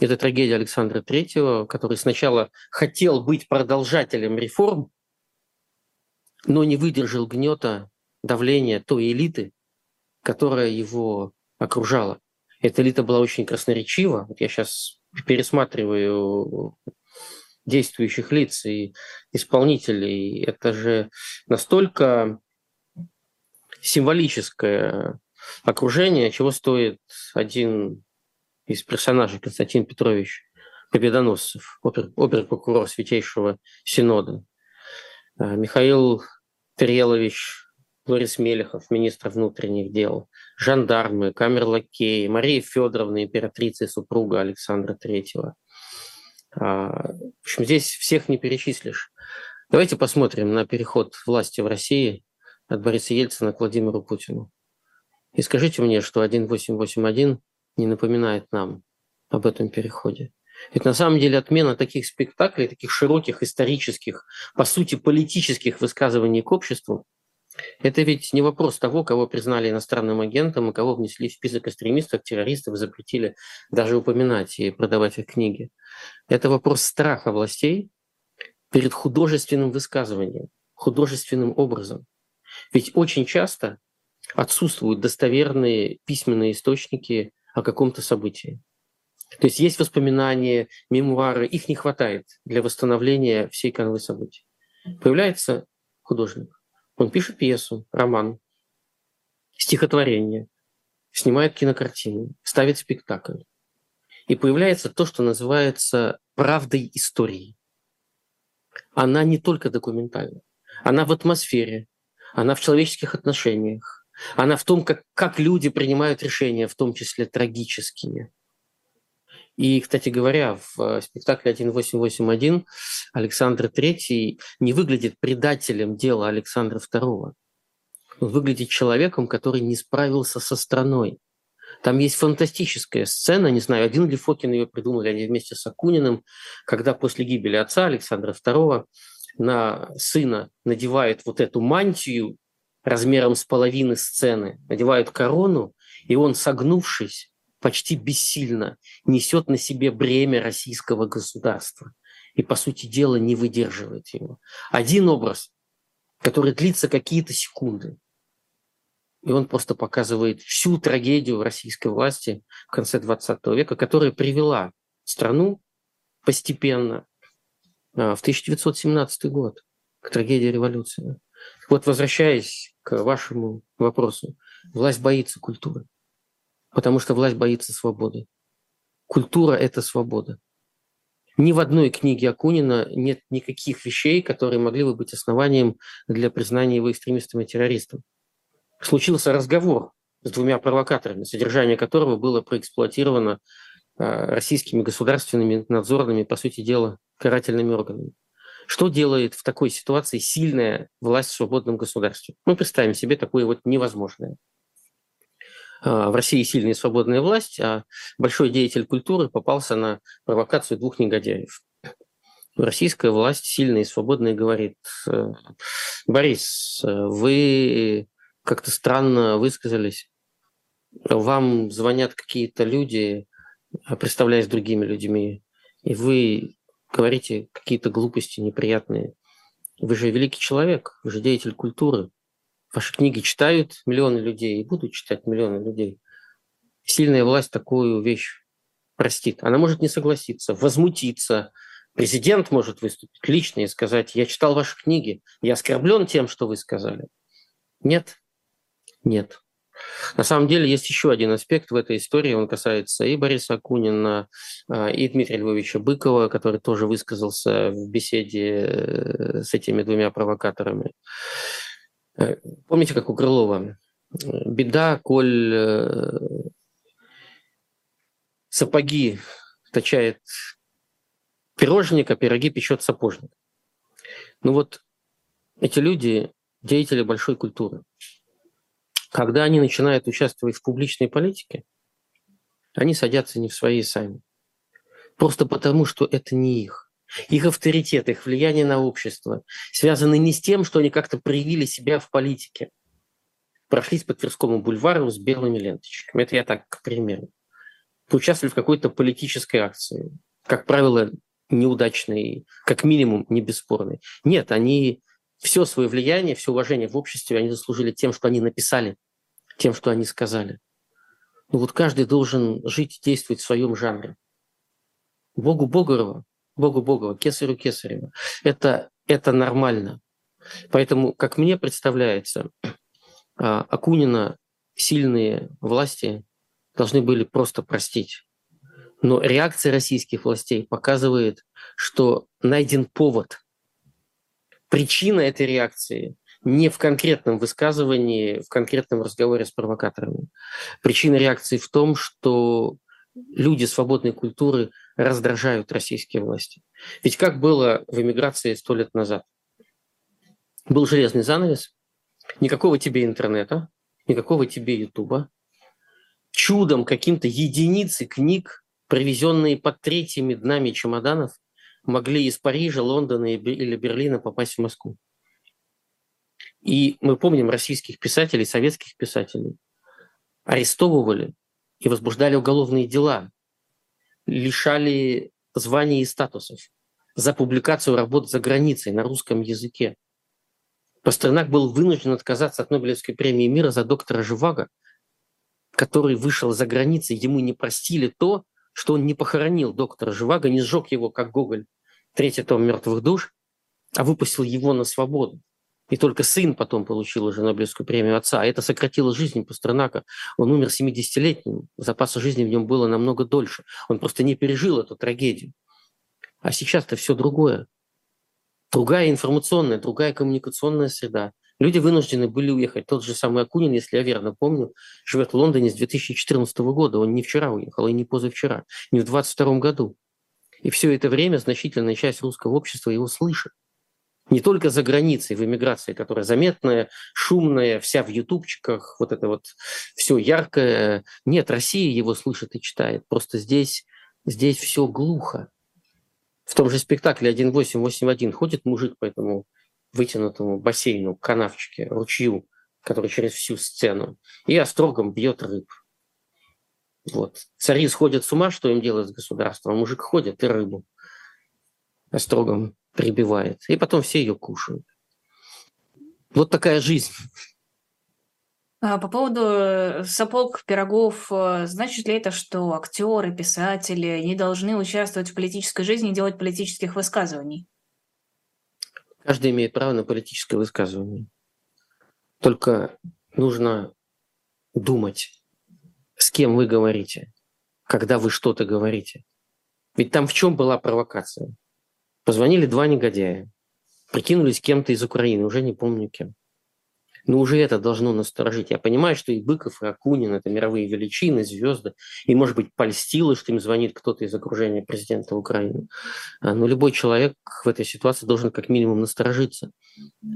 Это трагедия Александра III, который сначала хотел быть продолжателем реформ, но не выдержал гнета, давления той элиты, которая его окружала. Эта элита была очень красноречива. Вот я сейчас пересматриваю действующих лиц и исполнителей. Это же настолько символическое окружение, чего стоит один из персонажей Константин Петрович Победоносцев, опер, опер-прокурор Святейшего Синода, а, Михаил Перелович Лорис Мелехов, министр внутренних дел, жандармы, камерлакеи, Мария Федоровна, императрица и супруга Александра Третьего – в общем, здесь всех не перечислишь. Давайте посмотрим на переход власти в России от Бориса Ельцина к Владимиру Путину. И скажите мне, что 1881 не напоминает нам об этом переходе. Ведь на самом деле отмена таких спектаклей, таких широких исторических, по сути политических высказываний к обществу, это ведь не вопрос того, кого признали иностранным агентом и кого внесли в список экстремистов, террористов, запретили даже упоминать и продавать их книги. Это вопрос страха властей перед художественным высказыванием, художественным образом. Ведь очень часто отсутствуют достоверные письменные источники о каком-то событии. То есть есть воспоминания, мемуары, их не хватает для восстановления всей канвы событий. Появляется художник, он пишет пьесу, роман, стихотворение, снимает кинокартину, ставит спектакль. И появляется то, что называется правдой истории. Она не только документальна, она в атмосфере, она в человеческих отношениях, она в том, как, как люди принимают решения, в том числе трагические. И, кстати говоря, в э, спектакле 1881 Александр III не выглядит предателем дела Александра II. Он выглядит человеком, который не справился со страной. Там есть фантастическая сцена, не знаю, один ли Фокин ее придумал, они вместе с Акуниным, когда после гибели отца Александра II на сына надевают вот эту мантию размером с половины сцены, надевают корону, и он, согнувшись, почти бессильно несет на себе бремя российского государства и, по сути дела, не выдерживает его. Один образ, который длится какие-то секунды, и он просто показывает всю трагедию российской власти в конце 20 века, которая привела страну постепенно а, в 1917 год к трагедии революции. Вот возвращаясь к вашему вопросу, власть боится культуры, потому что власть боится свободы. Культура – это свобода. Ни в одной книге Акунина нет никаких вещей, которые могли бы быть основанием для признания его экстремистом и террористом случился разговор с двумя провокаторами, содержание которого было проэксплуатировано а, российскими государственными надзорными, по сути дела, карательными органами. Что делает в такой ситуации сильная власть в свободном государстве? Мы представим себе такое вот невозможное. А, в России сильная и свободная власть, а большой деятель культуры попался на провокацию двух негодяев. Российская власть сильная и свободная говорит, «Э, Борис, вы как-то странно высказались. Вам звонят какие-то люди, а, представляясь другими людьми, и вы говорите какие-то глупости неприятные. Вы же великий человек, вы же деятель культуры. Ваши книги читают миллионы людей и будут читать миллионы людей. Сильная власть такую вещь простит. Она может не согласиться, возмутиться. Президент может выступить лично и сказать, я читал ваши книги, я оскорблен тем, что вы сказали. Нет, нет. На самом деле есть еще один аспект в этой истории, он касается и Бориса Акунина, а, и Дмитрия Львовича Быкова, который тоже высказался в беседе э, с этими двумя провокаторами. Э, помните, как у Крылова? Беда, коль э, сапоги точает пирожник, а пироги печет сапожник. Ну вот эти люди – деятели большой культуры. Когда они начинают участвовать в публичной политике, они садятся не в свои сами. Просто потому, что это не их. Их авторитет, их влияние на общество связаны не с тем, что они как-то проявили себя в политике. Прошлись по Тверскому бульвару с белыми ленточками. Это я так, к примеру. Поучаствовали в какой-то политической акции. Как правило, неудачной, как минимум, не бесспорной. Нет, они все свое влияние, все уважение в обществе они заслужили тем, что они написали, тем, что они сказали. Ну вот каждый должен жить, действовать в своем жанре. Богу Богорова, Богу Богова, Кесарю Кесарева. Это, это нормально. Поэтому, как мне представляется, а, Акунина сильные власти должны были просто простить. Но реакция российских властей показывает, что найден повод причина этой реакции не в конкретном высказывании, в конкретном разговоре с провокаторами. Причина реакции в том, что люди свободной культуры раздражают российские власти. Ведь как было в эмиграции сто лет назад? Был железный занавес, никакого тебе интернета, никакого тебе ютуба. Чудом каким-то единицы книг, привезенные под третьими днами чемоданов, могли из Парижа, Лондона или Берлина попасть в Москву. И мы помним российских писателей, советских писателей, арестовывали и возбуждали уголовные дела, лишали званий и статусов за публикацию работ за границей на русском языке. Пастернак был вынужден отказаться от Нобелевской премии мира за доктора Живаго, который вышел за границей, ему не простили то, что он не похоронил доктора Живаго, не сжег его, как Гоголь, третий том «Мертвых душ», а выпустил его на свободу. И только сын потом получил уже Нобелевскую премию отца. А это сократило жизнь Пастернака. Он умер 70-летним. Запаса жизни в нем было намного дольше. Он просто не пережил эту трагедию. А сейчас-то все другое. Другая информационная, другая коммуникационная среда. Люди вынуждены были уехать. Тот же самый Акунин, если я верно помню, живет в Лондоне с 2014 года. Он не вчера уехал, и не позавчера, не в 2022 году. И все это время значительная часть русского общества его слышит. Не только за границей, в эмиграции, которая заметная, шумная, вся в ютубчиках, вот это вот все яркое. Нет, Россия его слышит и читает. Просто здесь, здесь все глухо. В том же спектакле 1881 ходит мужик по этому вытянутому бассейну, канавчике, ручью, который через всю сцену, и острогом бьет рыб. Вот. Цари сходят с ума, что им делать с государством. А мужик ходит и рыбу острогом прибивает. И потом все ее кушают. Вот такая жизнь. А по поводу э, сапог, пирогов, э, значит ли это, что актеры, писатели не должны участвовать в политической жизни и делать политических высказываний? Каждый имеет право на политическое высказывание. Только нужно думать, с кем вы говорите, когда вы что-то говорите. Ведь там в чем была провокация? Позвонили два негодяя, прикинулись кем-то из Украины, уже не помню кем. Но уже это должно насторожить. Я понимаю, что и Быков, и Акунин – это мировые величины, звезды. И, может быть, польстило, что им звонит кто-то из окружения президента Украины. А, но любой человек в этой ситуации должен как минимум насторожиться.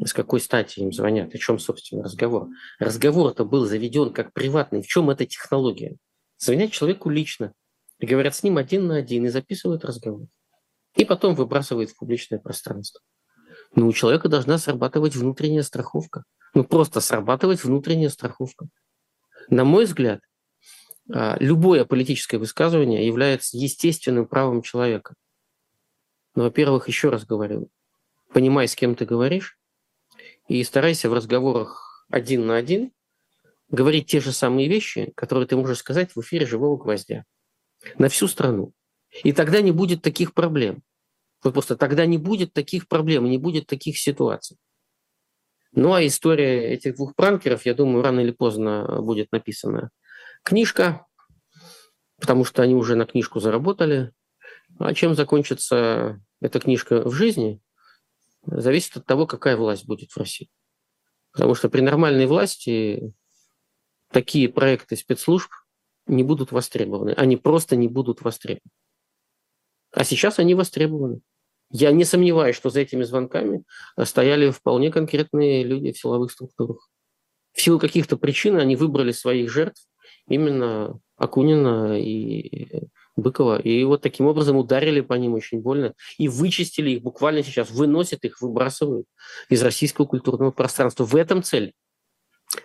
С какой стати им звонят? О чем, собственно, разговор? Разговор-то был заведен как приватный. В чем эта технология? Звонят человеку лично. И говорят с ним один на один и записывают разговор и потом выбрасывает в публичное пространство. Но у человека должна срабатывать внутренняя страховка. Ну, просто срабатывать внутренняя страховка. На мой взгляд, а, любое политическое высказывание является естественным правом человека. Но, во-первых, еще раз говорю, понимай, с кем ты говоришь, и старайся в разговорах один на один говорить те же самые вещи, которые ты можешь сказать в эфире «Живого гвоздя» на всю страну. И тогда не будет таких проблем. Вот просто тогда не будет таких проблем, не будет таких ситуаций. Ну а история этих двух пранкеров, я думаю, рано или поздно будет написана книжка, потому что они уже на книжку заработали. А чем закончится эта книжка в жизни, зависит от того, какая власть будет в России. Потому что при нормальной власти такие проекты спецслужб не будут востребованы. Они просто не будут востребованы. А сейчас они востребованы. Я не сомневаюсь, что за этими звонками стояли вполне конкретные люди в силовых структурах. В силу каких-то причин они выбрали своих жертв, именно Акунина и Быкова. И вот таким образом ударили по ним очень больно и вычистили их буквально сейчас, выносят их, выбрасывают из российского культурного пространства. В этом цель.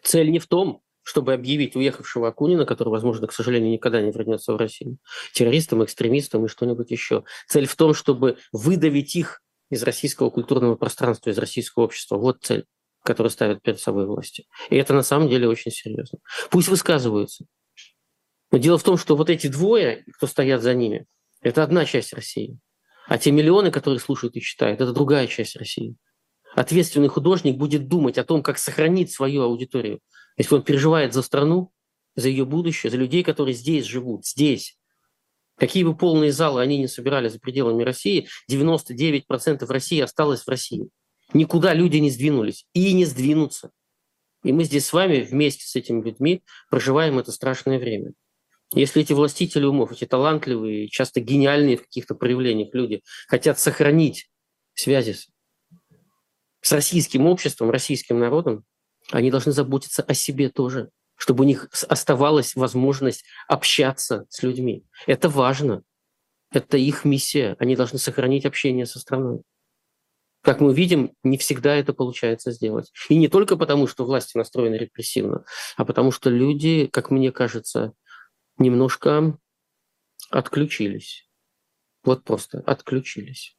Цель не в том, чтобы объявить уехавшего Акунина, который, возможно, к сожалению, никогда не вернется в Россию, террористом, экстремистом и что-нибудь еще. Цель в том, чтобы выдавить их из российского культурного пространства, из российского общества. Вот цель, которую ставят перед собой власти. И это на самом деле очень серьезно. Пусть высказываются. Но дело в том, что вот эти двое, кто стоят за ними, это одна часть России. А те миллионы, которые слушают и читают, это другая часть России. Ответственный художник будет думать о том, как сохранить свою аудиторию, если он переживает за страну, за ее будущее, за людей, которые здесь живут, здесь. Какие бы полные залы они не собирали за пределами России, 99% России осталось в России. Никуда люди не сдвинулись и не сдвинутся. И мы здесь с вами вместе с этими людьми проживаем это страшное время. Если эти властители умов, эти талантливые, часто гениальные в каких-то проявлениях люди хотят сохранить связи с, с российским обществом, российским народом, они должны заботиться о себе тоже, чтобы у них оставалась возможность общаться с людьми. Это важно. Это их миссия. Они должны сохранить общение со страной. Как мы видим, не всегда это получается сделать. И не только потому, что власти настроены репрессивно, а потому что люди, как мне кажется, немножко отключились. Вот просто отключились.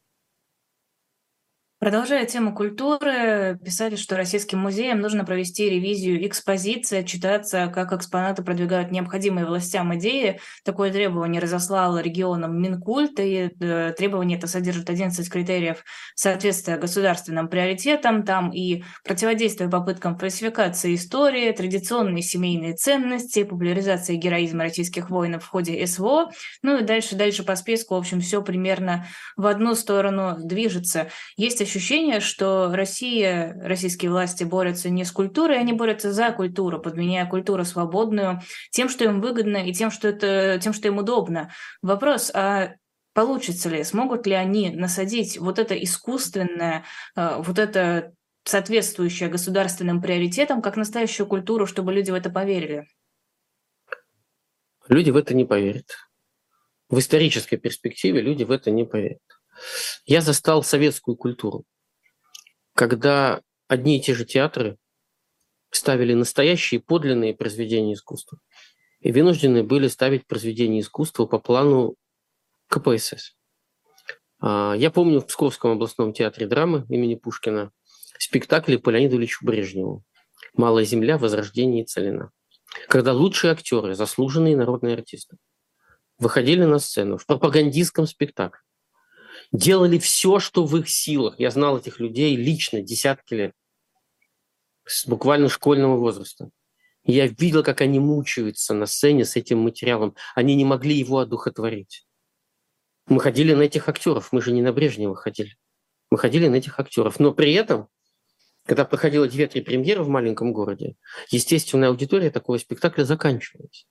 Продолжая тему культуры, писали, что российским музеям нужно провести ревизию экспозиции, отчитаться, как экспонаты продвигают необходимые властям идеи. Такое требование разослал регионам Минкульт, и э, требование это содержит 11 критериев соответствия государственным приоритетам. Там и противодействие попыткам фальсификации истории, традиционные семейные ценности, популяризация героизма российских воинов в ходе СВО. Ну и дальше, дальше по списку, в общем, все примерно в одну сторону движется. Есть ощущение, что Россия, российские власти борются не с культурой, они борются за культуру, подменяя культуру свободную тем, что им выгодно и тем, что, это, тем, что им удобно. Вопрос, а Получится ли, смогут ли они насадить вот это искусственное, э, вот это соответствующее государственным приоритетам, как настоящую культуру, чтобы люди в это поверили? Люди в это не поверят. В исторической перспективе люди в это не поверят. Я застал советскую культуру, когда одни и те же театры ставили настоящие подлинные произведения искусства и вынуждены были ставить произведения искусства по плану КПСС. А, я помню в Псковском областном театре драмы имени Пушкина спектакли по Леониду Ильичу Брежневу «Малая земля. Возрождение целина», когда лучшие актеры, заслуженные народные артисты, выходили на сцену в пропагандистском спектакле, делали все, что в их силах. Я знал этих людей лично десятки лет, с буквально школьного возраста. Я видел, как они мучаются на сцене с этим материалом. Они не могли его одухотворить. Мы ходили на этих актеров, мы же не на Брежнева ходили. Мы ходили на этих актеров. Но при этом, когда проходило две-три премьеры в маленьком городе, естественная аудитория такого спектакля заканчивалась.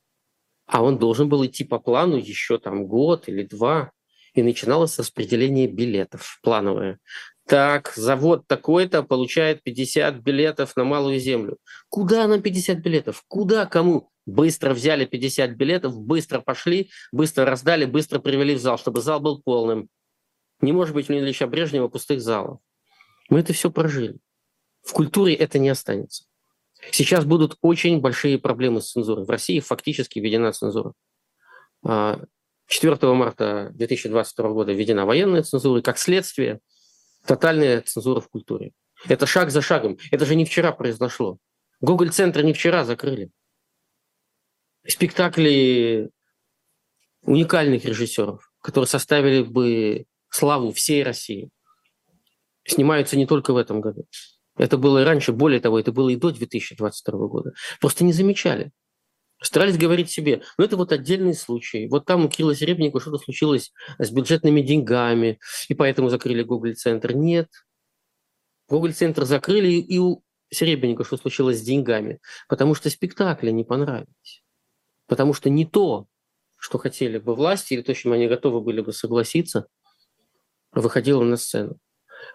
А он должен был идти по плану еще там год или два. И начиналось распределение билетов плановое. Так, завод такой-то получает 50 билетов на Малую Землю. Куда нам 50 билетов? Куда? Кому? Быстро взяли 50 билетов, быстро пошли, быстро раздали, быстро привели в зал, чтобы зал был полным. Не может быть у Ильича Брежнева пустых залов. Мы это все прожили. В культуре это не останется. Сейчас будут очень большие проблемы с цензурой. В России фактически введена цензура. 4 а, марта 2022 года введена военная цензура, и как следствие тотальная цензура в культуре. Это шаг за шагом. Это же не вчера произошло. Гоголь-центр не вчера закрыли. Спектакли уникальных режиссеров, которые составили бы славу всей России, снимаются не только в этом году. Это было и раньше, более того, это было и до 2022 года. Просто не замечали. Старались говорить себе, ну это вот отдельный случай. Вот там у Кирилла Серебренникова что-то случилось с бюджетными деньгами, и поэтому закрыли Google-центр. Нет. Google-центр закрыли, и у Серебренникова что случилось с деньгами. Потому что спектакли не понравились. Потому что не то, что хотели бы власти, или то, чем они готовы были бы согласиться, выходило на сцену.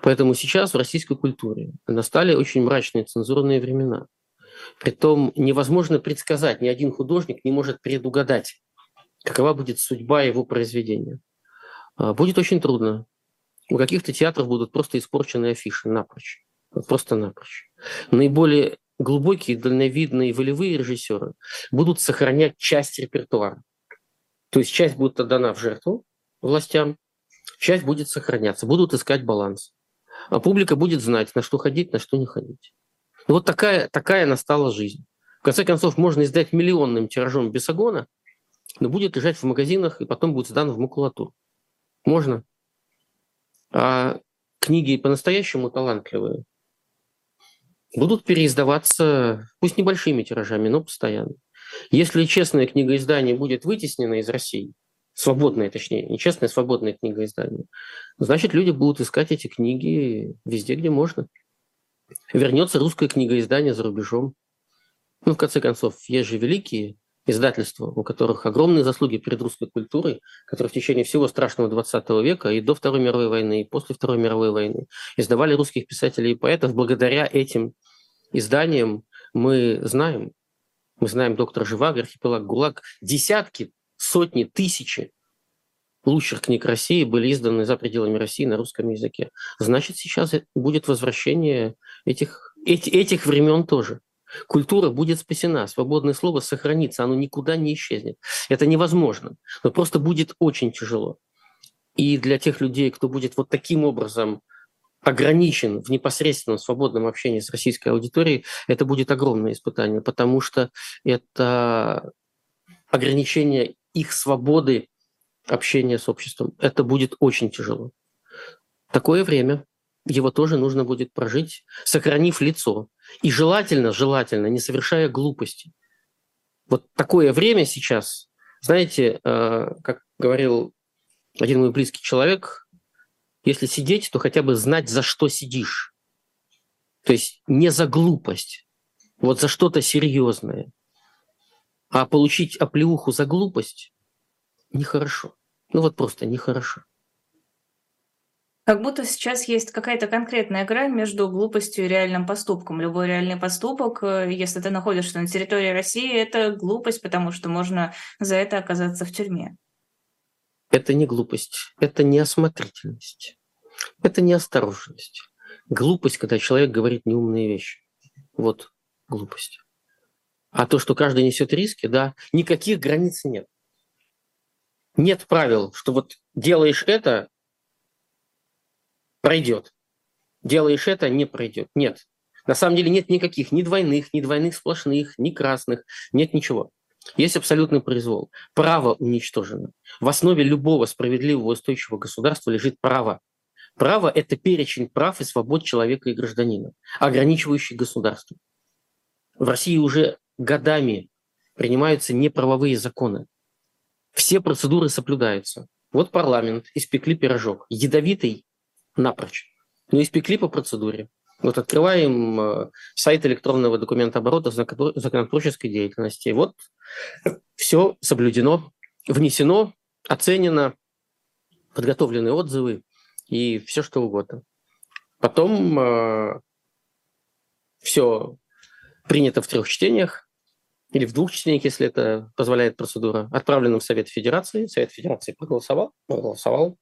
Поэтому сейчас в российской культуре настали очень мрачные цензурные времена. Притом невозможно предсказать, ни один художник не может предугадать, какова будет судьба его произведения. А, будет очень трудно. У каких-то театров будут просто испорчены афиши напрочь. Просто напрочь. Наиболее глубокие, дальновидные, волевые режиссеры будут сохранять часть репертуара. То есть часть будет отдана в жертву властям, часть будет сохраняться, будут искать баланс. А публика будет знать, на что ходить, на что не ходить. Вот такая, такая настала жизнь. В конце концов, можно издать миллионным тиражом бесогона, но будет лежать в магазинах и потом будет сдан в макулатуру. Можно. А книги по-настоящему талантливые будут переиздаваться, пусть небольшими тиражами, но постоянно. Если честное книгоиздание будет вытеснено из России, свободное, точнее, нечестное, свободное книгоиздание, значит, люди будут искать эти книги везде, где можно вернется русское книгоиздание за рубежом. Ну, в конце концов, есть же великие издательства, у которых огромные заслуги перед русской культурой, которые в течение всего страшного 20 века и до Второй мировой войны, и после Второй мировой войны издавали русских писателей и поэтов. Благодаря этим изданиям мы знаем, мы знаем доктор Живаго, архипелаг ГУЛАГ, десятки, сотни, тысячи лучших книг России были изданы за пределами России на русском языке. Значит, сейчас будет возвращение этих, эти, этих времен тоже. Культура будет спасена, свободное слово сохранится, оно никуда не исчезнет. Это невозможно, но просто будет очень тяжело. И для тех людей, кто будет вот таким образом ограничен в непосредственном свободном общении с российской аудиторией, это будет огромное испытание, потому что это ограничение их свободы общения с обществом. Это будет очень тяжело. Такое время его тоже нужно будет прожить, сохранив лицо. И желательно, желательно, не совершая глупости. Вот такое время сейчас, знаете, э, как говорил один мой близкий человек, если сидеть, то хотя бы знать, за что сидишь. То есть не за глупость, вот за что-то серьезное. А получить оплеуху за глупость нехорошо. Ну вот просто нехорошо. Как будто сейчас есть какая-то конкретная грань между глупостью и реальным поступком. Любой реальный поступок, э, если ты находишься на территории России, это глупость, потому что можно за это оказаться в тюрьме. Это не глупость, это неосмотрительность, это неосторожность. Глупость, когда человек говорит неумные вещи. Вот глупость. А то, что каждый несет риски, да, никаких границ нет. Нет правил, что вот делаешь это, пройдет. Делаешь это, не пройдет. Нет. На самом деле нет никаких ни двойных, ни двойных сплошных, ни красных. Нет ничего. Есть абсолютный произвол. Право уничтожено. В основе любого справедливого устойчивого государства лежит право. Право – это перечень прав и свобод человека и гражданина, ограничивающий государство. В России уже годами принимаются неправовые законы. Все процедуры соблюдаются. Вот парламент, испекли пирожок. Ядовитый напрочь. Но испекли по процедуре. Вот открываем э, сайт электронного документа оборота законотворческой деятельности. Вот все соблюдено, внесено, оценено, подготовлены отзывы и все что угодно. Потом э, все принято в трех чтениях или в двух чтениях, если это позволяет процедура, отправлено в Совет Федерации. Совет Федерации проголосовал, проголосовал,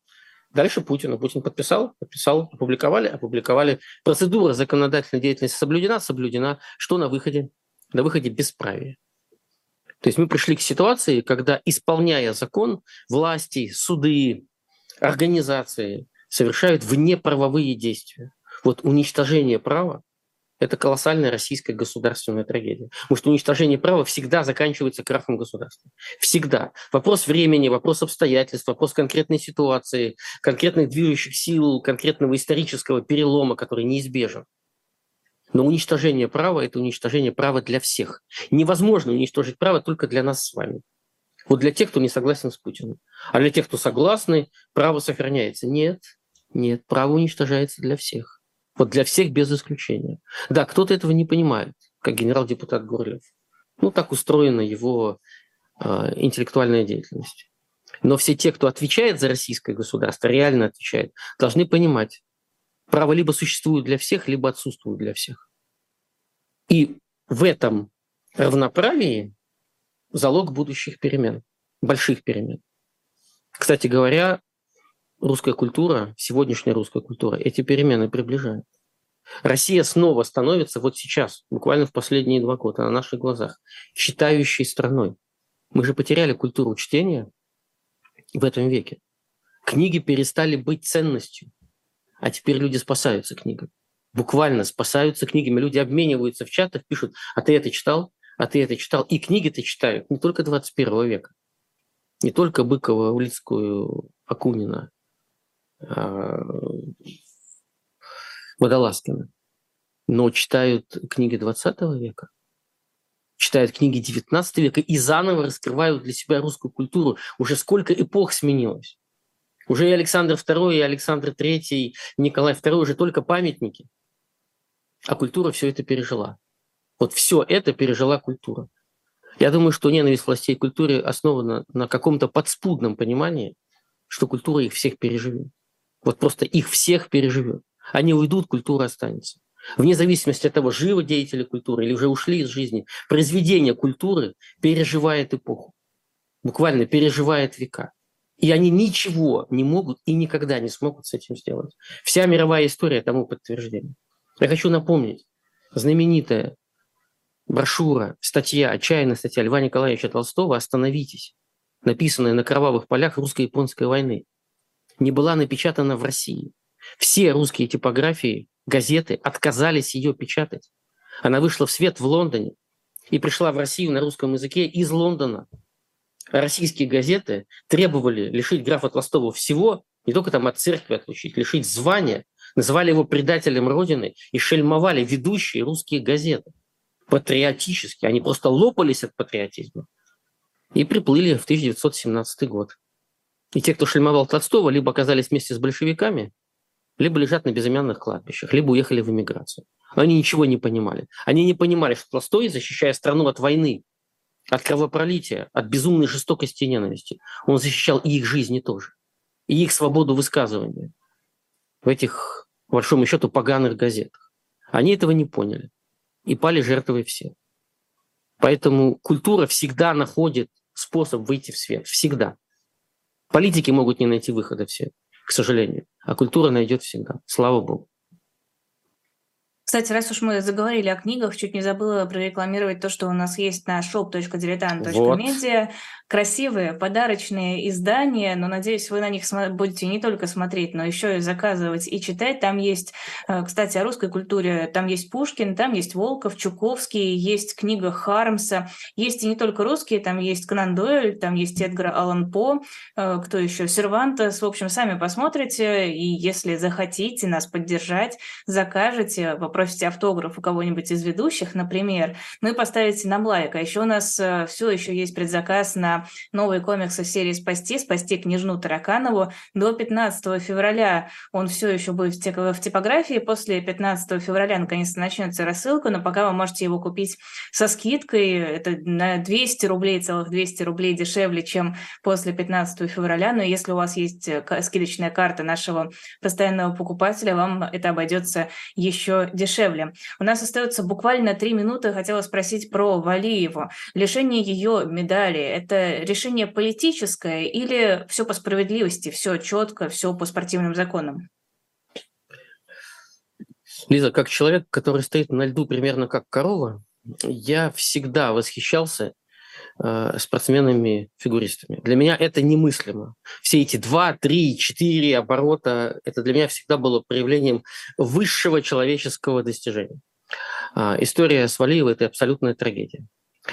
Дальше Путин. Путин подписал, подписал, опубликовали, опубликовали. Процедура законодательной деятельности соблюдена, соблюдена. Что на выходе? На выходе бесправие. То есть мы пришли к ситуации, когда, исполняя закон, власти, суды, организации совершают внеправовые действия. Вот уничтожение права это колоссальная российская государственная трагедия. Потому что уничтожение права всегда заканчивается крахом государства. Всегда. Вопрос времени, вопрос обстоятельств, вопрос конкретной ситуации, конкретных движущих сил, конкретного исторического перелома, который неизбежен. Но уничтожение права – это уничтожение права для всех. Невозможно уничтожить право только для нас с вами. Вот для тех, кто не согласен с Путиным. А для тех, кто согласны, право сохраняется. Нет, нет, право уничтожается для всех. Вот для всех без исключения. Да, кто-то этого не понимает, как генерал-депутат Горлев. Ну, так устроена его э, интеллектуальная деятельность. Но все те, кто отвечает за российское государство, реально отвечает, должны понимать, право либо существует для всех, либо отсутствует для всех. И в этом равноправии залог будущих перемен, больших перемен. Кстати говоря, русская культура, сегодняшняя русская культура, эти перемены приближает. Россия снова становится вот сейчас, буквально в последние два года, на наших глазах, читающей страной. Мы же потеряли культуру чтения в этом веке. Книги перестали быть ценностью, а теперь люди спасаются книгами. Буквально спасаются книгами. Люди обмениваются в чатах, пишут, а ты это читал, а ты это читал. И книги-то читают не только 21 века, не только Быкова, Улицкую, Акунина, Водолазкина, но читают книги 20 века, читают книги 19 века и заново раскрывают для себя русскую культуру. Уже сколько эпох сменилось. Уже и Александр II, и Александр III, и Николай II уже только памятники. А культура все это пережила. Вот все это пережила культура. Я думаю, что ненависть властей к культуре основана на каком-то подспудном понимании, что культура их всех переживет. Вот просто их всех переживет. Они уйдут, культура останется. Вне зависимости от того, живы деятели культуры или уже ушли из жизни, произведение культуры переживает эпоху. Буквально переживает века. И они ничего не могут и никогда не смогут с этим сделать. Вся мировая история тому подтверждение. Я хочу напомнить, знаменитая брошюра, статья, отчаянная статья Льва Николаевича Толстого «Остановитесь», написанная на кровавых полях русско-японской войны не была напечатана в России. Все русские типографии, газеты отказались ее печатать. Она вышла в свет в Лондоне и пришла в Россию на русском языке из Лондона. Российские газеты требовали лишить графа Толстого всего, не только там от церкви отлучить, лишить звания, называли его предателем Родины и шельмовали ведущие русские газеты. Патриотически. Они просто лопались от патриотизма. И приплыли в 1917 год. И те, кто шельмовал Толстого, либо оказались вместе с большевиками, либо лежат на безымянных кладбищах, либо уехали в эмиграцию. они ничего не понимали. Они не понимали, что Толстой, защищая страну от войны, от кровопролития, от безумной жестокости и ненависти. Он защищал и их жизни тоже, и их свободу высказывания в этих, по большому счету, поганых газетах. Они этого не поняли. И пали жертвой все. Поэтому культура всегда находит способ выйти в свет. Всегда. Политики могут не найти выхода все, к сожалению. А культура найдет всегда. Слава Богу. Кстати, раз уж мы заговорили о книгах, чуть не забыла прорекламировать то, что у нас есть на shop.diletant.media. Вот. Красивые подарочные издания, но, надеюсь, вы на них будете не только смотреть, но еще и заказывать и читать. Там есть, э, кстати, о русской культуре. Там есть Пушкин, там есть Волков, Чуковский, есть книга Хармса. Есть и не только русские, там есть Конан Дойль, там есть Эдгар Аллан По, э, кто еще? Сервантес. В общем, сами посмотрите, и если захотите нас поддержать, закажете, вопрос попросите автограф у кого-нибудь из ведущих, например, ну и поставите нам лайк. А еще у нас э, все еще есть предзаказ на новые комиксы серии «Спасти», «Спасти княжну Тараканову». До 15 февраля он все еще будет в типографии. После 15 февраля наконец-то начнется рассылка, но пока вы можете его купить со скидкой. Это на 200 рублей, целых 200 рублей дешевле, чем после 15 февраля. Но если у вас есть э, скидочная карта нашего постоянного покупателя, вам это обойдется еще дешевле дешевле. У нас остается буквально три минуты. Хотела спросить про Валиеву. Лишение ее медали – это решение политическое или все по справедливости, все четко, все по спортивным законам? Лиза, как человек, который стоит на льду примерно как корова, я всегда восхищался э, спортсменами-фигуристами. Для меня это немыслимо. Все эти два, три, четыре оборота, это для меня всегда было проявлением высшего человеческого достижения. А, история с Валиевой – это абсолютная трагедия.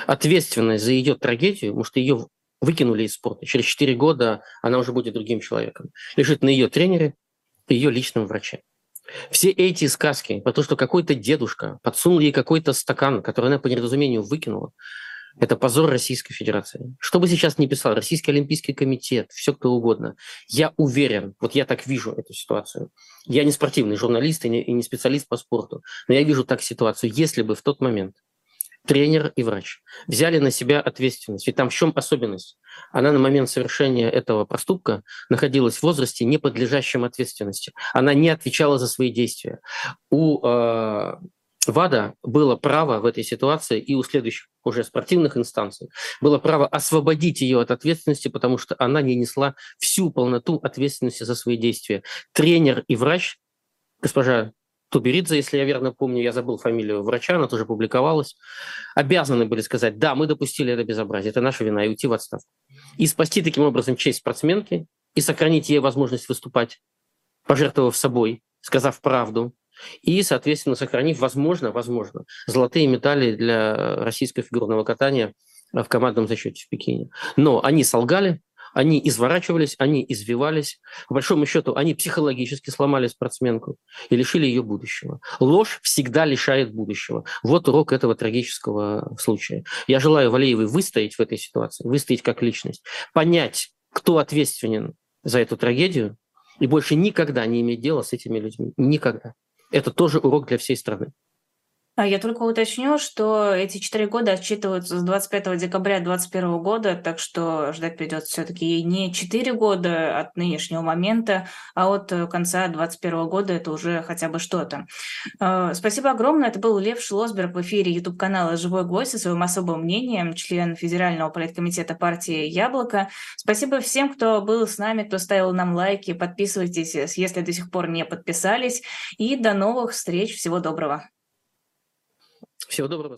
Ответственность за ее трагедию, потому что ее выкинули из спорта. Через четыре года она уже будет другим человеком. Лежит на ее тренере ее личном враче. Все эти сказки про то, что какой-то дедушка подсунул ей какой-то стакан, который она по недоразумению выкинула, это позор Российской Федерации. Что бы сейчас ни писал Российский Олимпийский комитет, все кто угодно, я уверен, вот я так вижу эту ситуацию. Я не спортивный журналист и не, и не специалист по спорту, но я вижу так ситуацию. Если бы в тот момент тренер и врач взяли на себя ответственность, ведь там в чем особенность? Она на момент совершения этого проступка находилась в возрасте, не подлежащем ответственности. Она не отвечала за свои действия. У э, ВАДА было право в этой ситуации и у следующих уже спортивных инстанций было право освободить ее от ответственности, потому что она не несла всю полноту ответственности за свои действия. Тренер и врач, госпожа Туберидзе, если я верно помню, я забыл фамилию врача, она тоже публиковалась, обязаны были сказать, да, мы допустили это безобразие, это наша вина, и уйти в отставку. И спасти таким образом честь спортсменки, и сохранить ей возможность выступать, пожертвовав собой, сказав правду, и, соответственно, сохранив, возможно, возможно, золотые медали для российского фигурного катания в командном зачете в Пекине. Но они солгали, они изворачивались, они извивались. По большому счету, они психологически сломали спортсменку и лишили ее будущего. Ложь всегда лишает будущего. Вот урок этого трагического случая. Я желаю Валеевой выстоять в этой ситуации, выстоять как личность, понять, кто ответственен за эту трагедию, и больше никогда не иметь дела с этими людьми. Никогда. Это тоже урок для всей страны. А я только уточню, что эти четыре года отчитываются с 25 декабря 2021 года, так что ждать придется все-таки не четыре года от нынешнего момента, а от конца 2021 года это уже хотя бы что-то. А, спасибо огромное. Это был Лев Шлосберг в эфире YouTube-канала «Живой гость» со своим особым мнением, член Федерального политкомитета партии «Яблоко». Спасибо всем, кто был с нами, кто ставил нам лайки. Подписывайтесь, если до сих пор не подписались. И до новых встреч. Всего доброго. Всего доброго.